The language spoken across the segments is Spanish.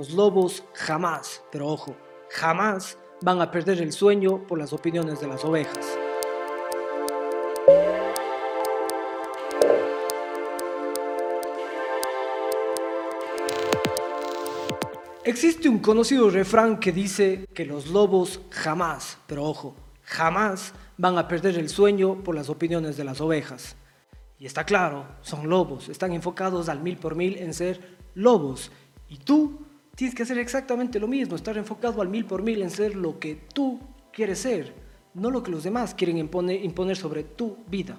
los lobos jamás, pero ojo, jamás van a perder el sueño por las opiniones de las ovejas. Existe un conocido refrán que dice que los lobos jamás, pero ojo, jamás van a perder el sueño por las opiniones de las ovejas. Y está claro, son lobos, están enfocados al mil por mil en ser lobos. Y tú tienes que hacer exactamente lo mismo, estar enfocado al mil por mil en ser lo que tú quieres ser, no lo que los demás quieren imponer, imponer sobre tu vida.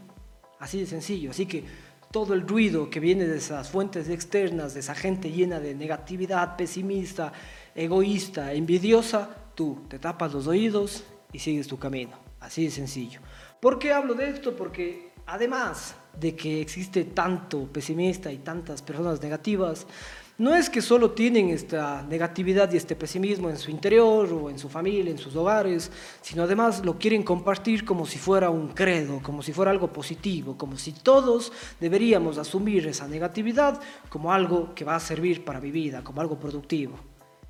Así de sencillo. Así que todo el ruido que viene de esas fuentes externas, de esa gente llena de negatividad, pesimista, egoísta, envidiosa, tú te tapas los oídos y sigues tu camino. Así de sencillo. ¿Por qué hablo de esto? Porque además de que existe tanto pesimista y tantas personas negativas, no es que solo tienen esta negatividad y este pesimismo en su interior o en su familia, en sus hogares, sino además lo quieren compartir como si fuera un credo, como si fuera algo positivo, como si todos deberíamos asumir esa negatividad como algo que va a servir para mi vida, como algo productivo.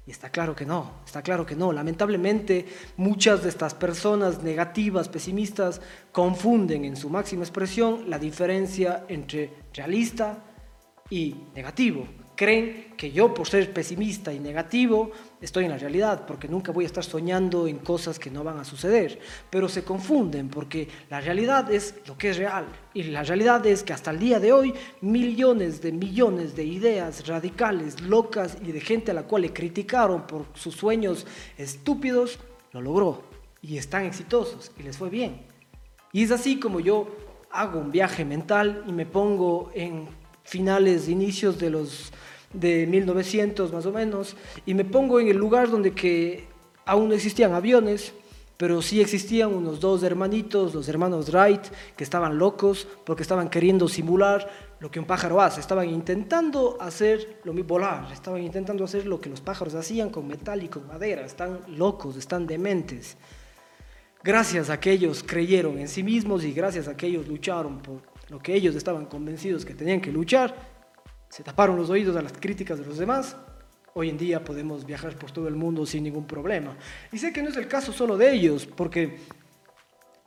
Y está claro que no, está claro que no. Lamentablemente muchas de estas personas negativas, pesimistas, confunden en su máxima expresión la diferencia entre realista y negativo creen que yo por ser pesimista y negativo estoy en la realidad, porque nunca voy a estar soñando en cosas que no van a suceder. Pero se confunden porque la realidad es lo que es real. Y la realidad es que hasta el día de hoy millones de millones de ideas radicales, locas y de gente a la cual le criticaron por sus sueños estúpidos, lo logró. Y están exitosos y les fue bien. Y es así como yo hago un viaje mental y me pongo en finales, inicios de los de 1900 más o menos, y me pongo en el lugar donde que aún no existían aviones, pero sí existían unos dos hermanitos, los hermanos Wright, que estaban locos porque estaban queriendo simular lo que un pájaro hace, estaban intentando hacer lo mismo, volar, estaban intentando hacer lo que los pájaros hacían con metal y con madera, están locos, están dementes. Gracias a que ellos creyeron en sí mismos y gracias a que ellos lucharon por lo que ellos estaban convencidos que tenían que luchar, se taparon los oídos a las críticas de los demás, hoy en día podemos viajar por todo el mundo sin ningún problema. Y sé que no es el caso solo de ellos, porque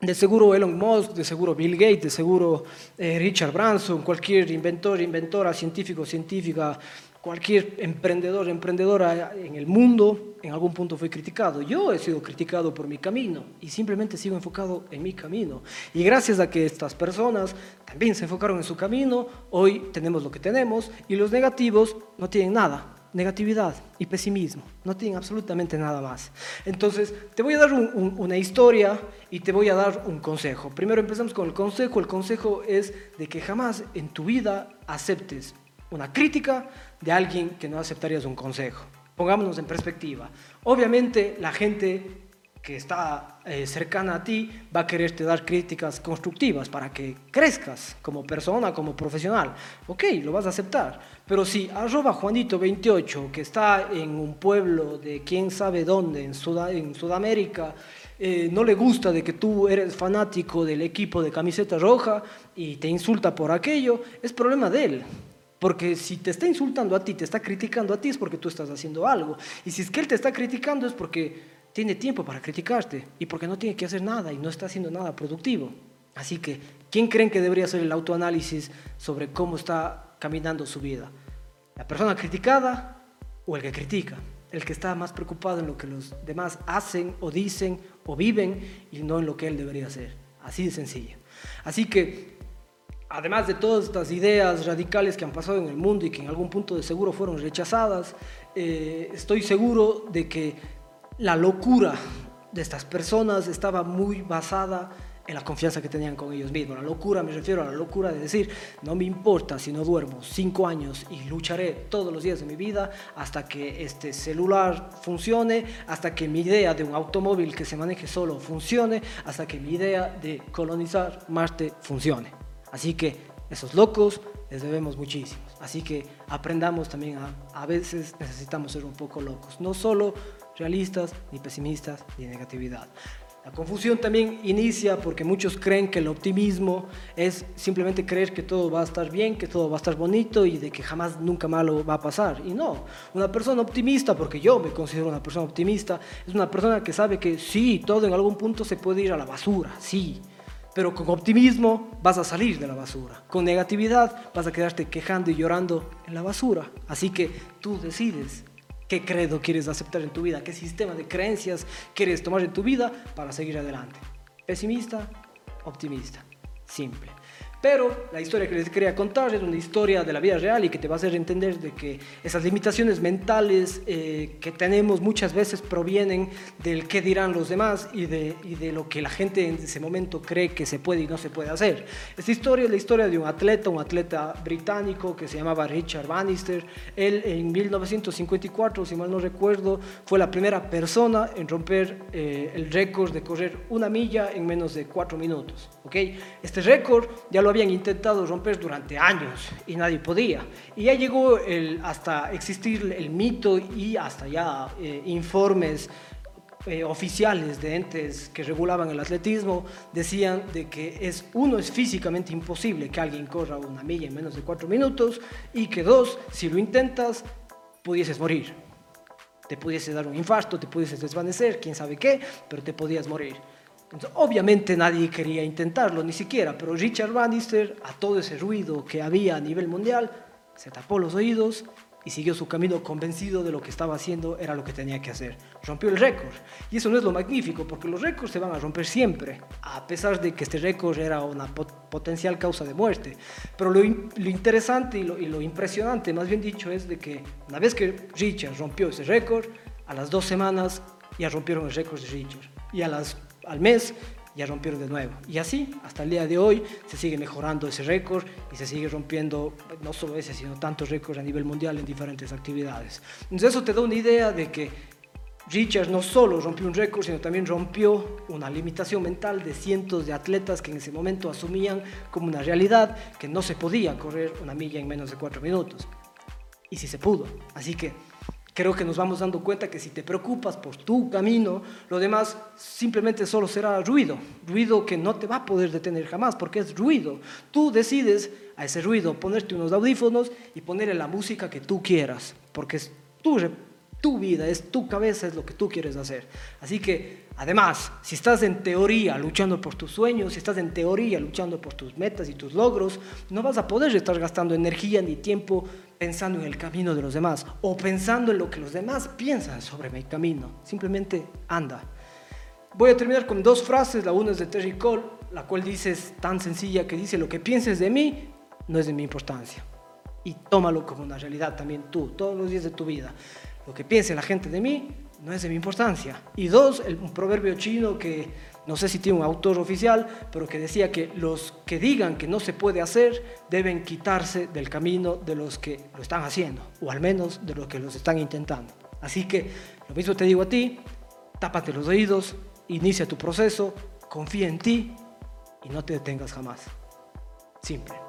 de seguro Elon Musk, de seguro Bill Gates, de seguro eh, Richard Branson, cualquier inventor, inventora, científico, científica, cualquier emprendedor, emprendedora en el mundo, en algún punto fue criticado. Yo he sido criticado por mi camino y simplemente sigo enfocado en mi camino. Y gracias a que estas personas también se enfocaron en su camino, hoy tenemos lo que tenemos y los negativos no tienen nada. Negatividad y pesimismo, no tienen absolutamente nada más. Entonces, te voy a dar una historia y te voy a dar un consejo. Primero empezamos con el consejo. El consejo es de que jamás en tu vida aceptes una crítica de alguien que no aceptarías un consejo. Pongámonos en perspectiva. Obviamente la gente que está eh, cercana a ti va a quererte dar críticas constructivas para que crezcas como persona, como profesional. Ok, lo vas a aceptar. Pero si arroba Juanito28, que está en un pueblo de quién sabe dónde, en, en Sudamérica, eh, no le gusta de que tú eres fanático del equipo de camiseta roja y te insulta por aquello, es problema de él. Porque si te está insultando a ti, te está criticando a ti, es porque tú estás haciendo algo. Y si es que él te está criticando, es porque tiene tiempo para criticarte y porque no tiene que hacer nada y no está haciendo nada productivo. Así que, ¿quién creen que debería hacer el autoanálisis sobre cómo está caminando su vida? ¿La persona criticada o el que critica? El que está más preocupado en lo que los demás hacen o dicen o viven y no en lo que él debería hacer. Así de sencillo. Así que además de todas estas ideas radicales que han pasado en el mundo y que en algún punto de seguro fueron rechazadas, eh, estoy seguro de que la locura de estas personas estaba muy basada en la confianza que tenían con ellos mismos. La locura, me refiero a la locura de decir, no me importa si no duermo cinco años y lucharé todos los días de mi vida hasta que este celular funcione, hasta que mi idea de un automóvil que se maneje solo funcione, hasta que mi idea de colonizar Marte funcione. Así que esos locos les debemos muchísimos. Así que aprendamos también a, a veces necesitamos ser un poco locos, no solo realistas, ni pesimistas, ni negatividad. La confusión también inicia porque muchos creen que el optimismo es simplemente creer que todo va a estar bien, que todo va a estar bonito y de que jamás nunca malo va a pasar. Y no, una persona optimista, porque yo me considero una persona optimista, es una persona que sabe que sí, todo en algún punto se puede ir a la basura, sí. Pero con optimismo vas a salir de la basura. Con negatividad vas a quedarte quejando y llorando en la basura. Así que tú decides qué credo quieres aceptar en tu vida, qué sistema de creencias quieres tomar en tu vida para seguir adelante. Pesimista, optimista, simple. Pero la historia que les quería contar es una historia de la vida real y que te va a hacer entender de que esas limitaciones mentales eh, que tenemos muchas veces provienen del qué dirán los demás y de, y de lo que la gente en ese momento cree que se puede y no se puede hacer. Esta historia es la historia de un atleta, un atleta británico que se llamaba Richard Bannister. Él en 1954, si mal no recuerdo, fue la primera persona en romper eh, el récord de correr una milla en menos de cuatro minutos. ¿okay? Este récord ya lo habían intentado romper durante años y nadie podía. Y ya llegó hasta existir el mito y hasta ya eh, informes eh, oficiales de entes que regulaban el atletismo decían de que es uno es físicamente imposible que alguien corra una milla en menos de cuatro minutos y que dos si lo intentas pudieses morir te pudiese dar un infarto te pudieses desvanecer quién sabe qué pero te podías morir obviamente nadie quería intentarlo, ni siquiera, pero Richard Bannister, a todo ese ruido que había a nivel mundial, se tapó los oídos y siguió su camino convencido de lo que estaba haciendo era lo que tenía que hacer. Rompió el récord. Y eso no es lo magnífico, porque los récords se van a romper siempre, a pesar de que este récord era una potencial causa de muerte. Pero lo, interesante y lo, y lo, impresionante, más bien dicho, es de que una vez que Richard rompió ese récord, a las dos semanas ya rompieron el récord de Richard. Y a las al mes ya rompieron de nuevo. Y así, hasta el día de hoy, se sigue mejorando ese récord y se sigue rompiendo no solo ese, sino tantos récords a nivel mundial en diferentes actividades. Entonces eso te da una idea de que Richard no solo rompió un récord, sino también rompió una limitación mental de cientos de atletas que en ese momento asumían como una realidad que no se podía correr una milla en menos de cuatro minutos. Y sí se pudo. Así que Creo que nos vamos dando cuenta que si te preocupas por tu camino, lo demás simplemente solo será ruido, ruido que no te va a poder detener jamás, porque es ruido. Tú decides a ese ruido ponerte unos audífonos y ponerle la música que tú quieras, porque es tu tu vida, es tu cabeza, es lo que tú quieres hacer. Así que, además, si estás en teoría luchando por tus sueños, si estás en teoría luchando por tus metas y tus logros, no vas a poder estar gastando energía ni tiempo pensando en el camino de los demás o pensando en lo que los demás piensan sobre mi camino. Simplemente anda. Voy a terminar con dos frases. La una es de Terry Cole, la cual dice es tan sencilla que dice, lo que pienses de mí no es de mi importancia. Y tómalo como una realidad también tú, todos los días de tu vida lo que piense la gente de mí no es de mi importancia. Y dos, un proverbio chino que no sé si tiene un autor oficial, pero que decía que los que digan que no se puede hacer deben quitarse del camino de los que lo están haciendo, o al menos de los que los están intentando. Así que lo mismo te digo a ti, tápate los oídos, inicia tu proceso, confía en ti y no te detengas jamás. Simple.